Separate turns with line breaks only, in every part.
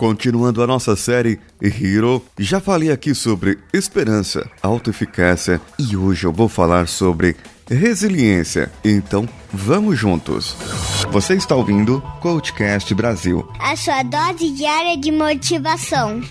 Continuando a nossa série Hero, já falei aqui sobre esperança, autoeficácia e hoje eu vou falar sobre resiliência. Então, vamos juntos. Você está ouvindo Coachcast Brasil
a sua dose diária de motivação.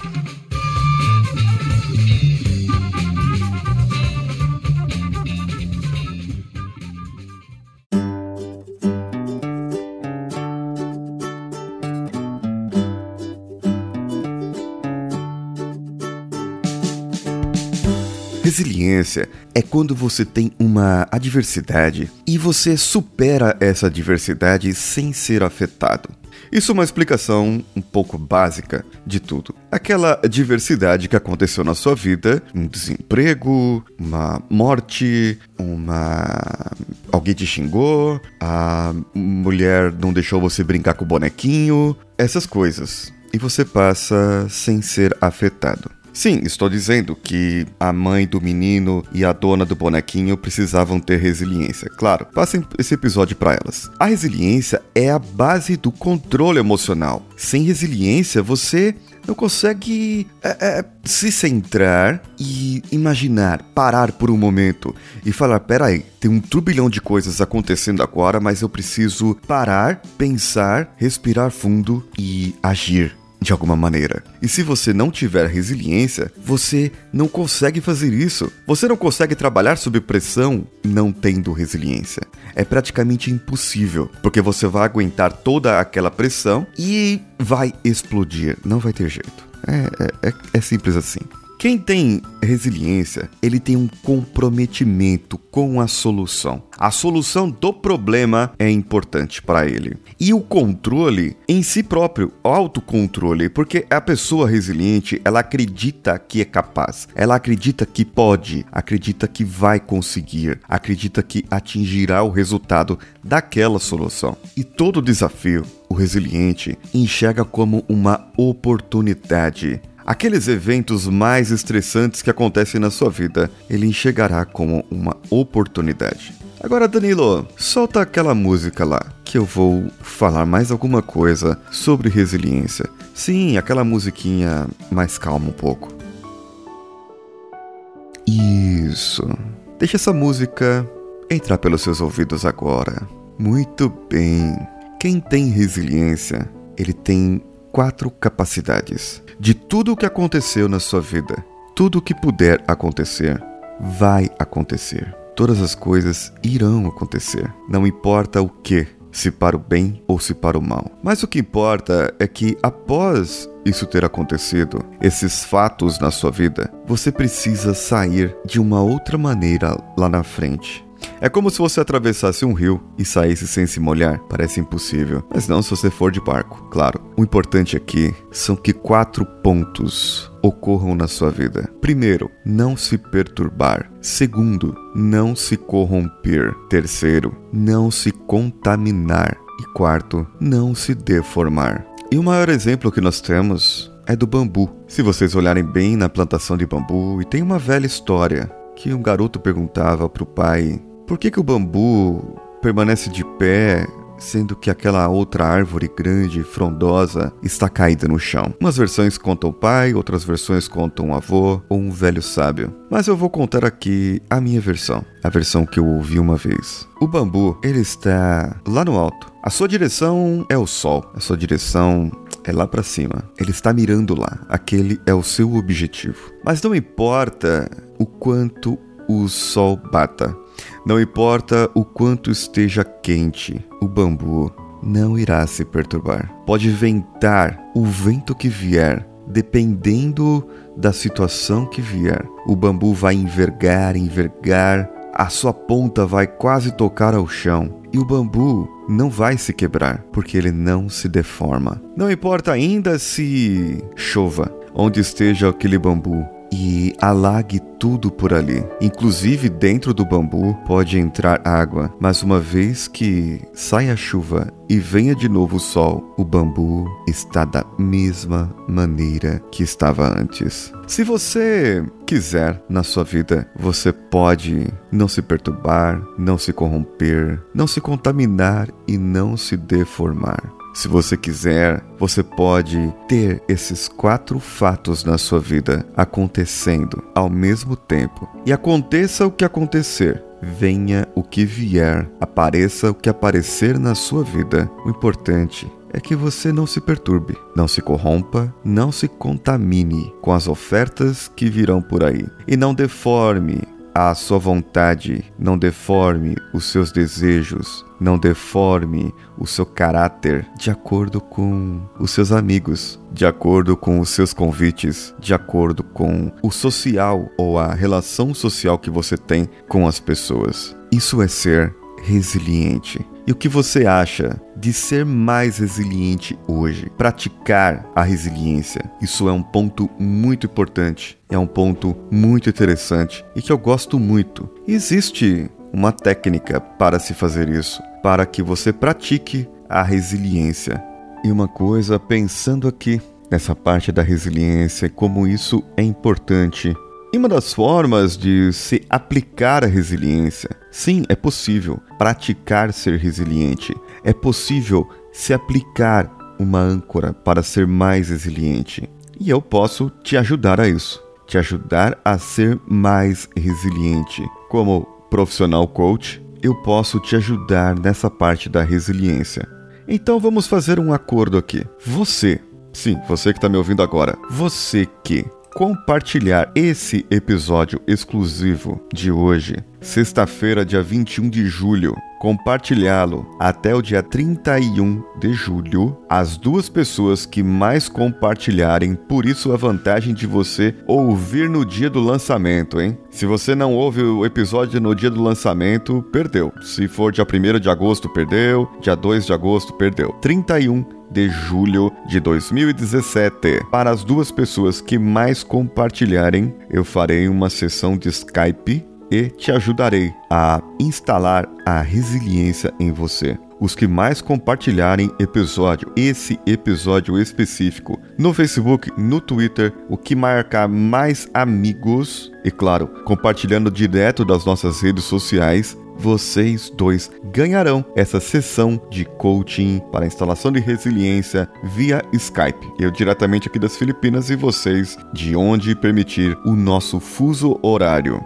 Resiliência é quando você tem uma adversidade e você supera essa adversidade sem ser afetado. Isso é uma explicação um pouco básica de tudo. Aquela adversidade que aconteceu na sua vida, um desemprego, uma morte, uma alguém te xingou, a mulher não deixou você brincar com o bonequinho, essas coisas. E você passa sem ser afetado. Sim, estou dizendo que a mãe do menino e a dona do bonequinho precisavam ter resiliência. Claro, passem esse episódio para elas. A resiliência é a base do controle emocional. Sem resiliência, você não consegue é, é, se centrar e imaginar, parar por um momento e falar: peraí, tem um turbilhão de coisas acontecendo agora, mas eu preciso parar, pensar, respirar fundo e agir de alguma maneira. E se você não tiver resiliência, você não consegue fazer isso. Você não consegue trabalhar sob pressão não tendo resiliência. É praticamente impossível, porque você vai aguentar toda aquela pressão e vai explodir. Não vai ter jeito. É, é, é, é simples assim. Quem tem resiliência, ele tem um comprometimento com a solução. A solução do problema é importante para ele. E o controle em si próprio, autocontrole, porque a pessoa resiliente, ela acredita que é capaz, ela acredita que pode, acredita que vai conseguir, acredita que atingirá o resultado daquela solução. E todo desafio, o resiliente enxerga como uma oportunidade aqueles eventos mais estressantes que acontecem na sua vida, ele enxergará como uma oportunidade. Agora, Danilo, solta aquela música lá, que eu vou falar mais alguma coisa sobre resiliência. Sim, aquela musiquinha mais calma um pouco. Isso. Deixa essa música entrar pelos seus ouvidos agora. Muito bem. Quem tem resiliência, ele tem quatro capacidades. De tudo o que aconteceu na sua vida, tudo o que puder acontecer, vai acontecer. Todas as coisas irão acontecer. Não importa o que, se para o bem ou se para o mal. Mas o que importa é que após isso ter acontecido, esses fatos na sua vida, você precisa sair de uma outra maneira lá na frente. É como se você atravessasse um rio e saísse sem se molhar. Parece impossível, mas não se você for de barco, claro. O importante aqui são que quatro pontos ocorram na sua vida. Primeiro, não se perturbar. Segundo, não se corromper. Terceiro, não se contaminar. E quarto, não se deformar. E o maior exemplo que nós temos é do bambu. Se vocês olharem bem na plantação de bambu, e tem uma velha história que um garoto perguntava para o pai por que, que o bambu permanece de pé sendo que aquela outra árvore grande e frondosa está caída no chão. Umas versões contam o pai, outras versões contam o avô ou um velho sábio. Mas eu vou contar aqui a minha versão, a versão que eu ouvi uma vez. O bambu, ele está lá no alto. A sua direção é o sol, a sua direção é lá para cima. Ele está mirando lá. Aquele é o seu objetivo. Mas não importa o quanto o sol bata. Não importa o quanto esteja quente, o bambu não irá se perturbar. Pode ventar o vento que vier, dependendo da situação que vier. O bambu vai envergar, envergar, a sua ponta vai quase tocar ao chão e o bambu não vai se quebrar, porque ele não se deforma. Não importa ainda se chova, onde esteja aquele bambu, e alague tudo por ali. Inclusive dentro do bambu pode entrar água, mas uma vez que sai a chuva e venha de novo o sol, o bambu está da mesma maneira que estava antes. Se você quiser na sua vida, você pode não se perturbar, não se corromper, não se contaminar e não se deformar. Se você quiser, você pode ter esses quatro fatos na sua vida acontecendo ao mesmo tempo. E aconteça o que acontecer, venha o que vier, apareça o que aparecer na sua vida. O importante é que você não se perturbe, não se corrompa, não se contamine com as ofertas que virão por aí e não deforme a sua vontade, não deforme os seus desejos, não deforme o seu caráter de acordo com os seus amigos, de acordo com os seus convites, de acordo com o social ou a relação social que você tem com as pessoas. Isso é ser resiliente. E o que você acha de ser mais resiliente hoje? Praticar a resiliência. Isso é um ponto muito importante, é um ponto muito interessante e que eu gosto muito. Existe uma técnica para se fazer isso, para que você pratique a resiliência. E uma coisa, pensando aqui nessa parte da resiliência, como isso é importante e uma das formas de se aplicar a resiliência, sim, é possível praticar ser resiliente. É possível se aplicar uma âncora para ser mais resiliente. E eu posso te ajudar a isso, te ajudar a ser mais resiliente. Como profissional coach, eu posso te ajudar nessa parte da resiliência. Então vamos fazer um acordo aqui. Você, sim, você que está me ouvindo agora, você que compartilhar esse episódio exclusivo de hoje, sexta-feira, dia 21 de julho, compartilhá-lo até o dia 31 de julho, as duas pessoas que mais compartilharem, por isso a vantagem de você ouvir no dia do lançamento, hein? Se você não ouve o episódio no dia do lançamento, perdeu. Se for dia 1 de agosto, perdeu. Dia 2 de agosto, perdeu. 31 de julho de 2017. Para as duas pessoas que mais compartilharem, eu farei uma sessão de Skype e te ajudarei a instalar a resiliência em você. Os que mais compartilharem episódio, esse episódio específico, no Facebook, no Twitter, o que marcar mais amigos, e claro, compartilhando direto das nossas redes sociais, vocês dois ganharão essa sessão de coaching para instalação de resiliência via Skype. Eu diretamente aqui das Filipinas e vocês de onde permitir o nosso fuso horário.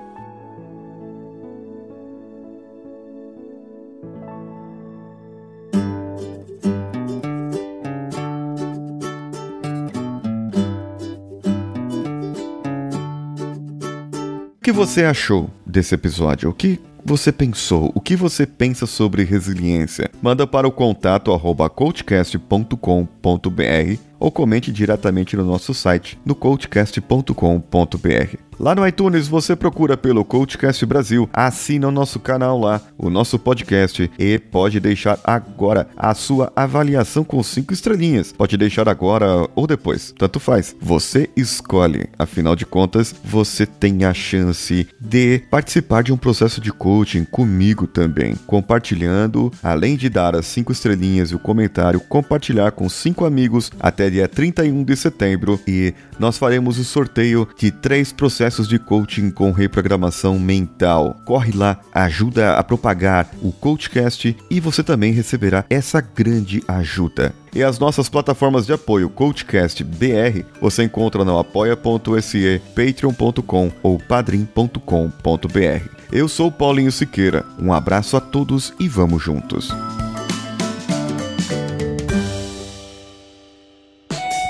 O que você achou desse episódio? O que você pensou? O que você pensa sobre resiliência? Manda para o contato arroba coachcast.com.br ou comente diretamente no nosso site no coachcast.com.br. Lá no iTunes você procura pelo Coachcast Brasil, assina o nosso canal lá, o nosso podcast e pode deixar agora a sua avaliação com cinco estrelinhas. Pode deixar agora ou depois, tanto faz. Você escolhe. Afinal de contas, você tem a chance de participar de um processo de coaching comigo também, compartilhando, além de dar as cinco estrelinhas e o comentário, compartilhar com cinco amigos até dia 31 de setembro e nós faremos o sorteio de três processos de coaching com reprogramação mental. Corre lá, ajuda a propagar o Coachcast e você também receberá essa grande ajuda. E as nossas plataformas de apoio Coachcast BR você encontra no apoia.se, patreon.com ou padrim.com.br. Eu sou Paulinho Siqueira. Um abraço a todos e vamos juntos.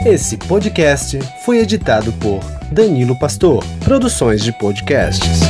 Esse podcast foi editado por Danilo Pastor, Produções de Podcasts.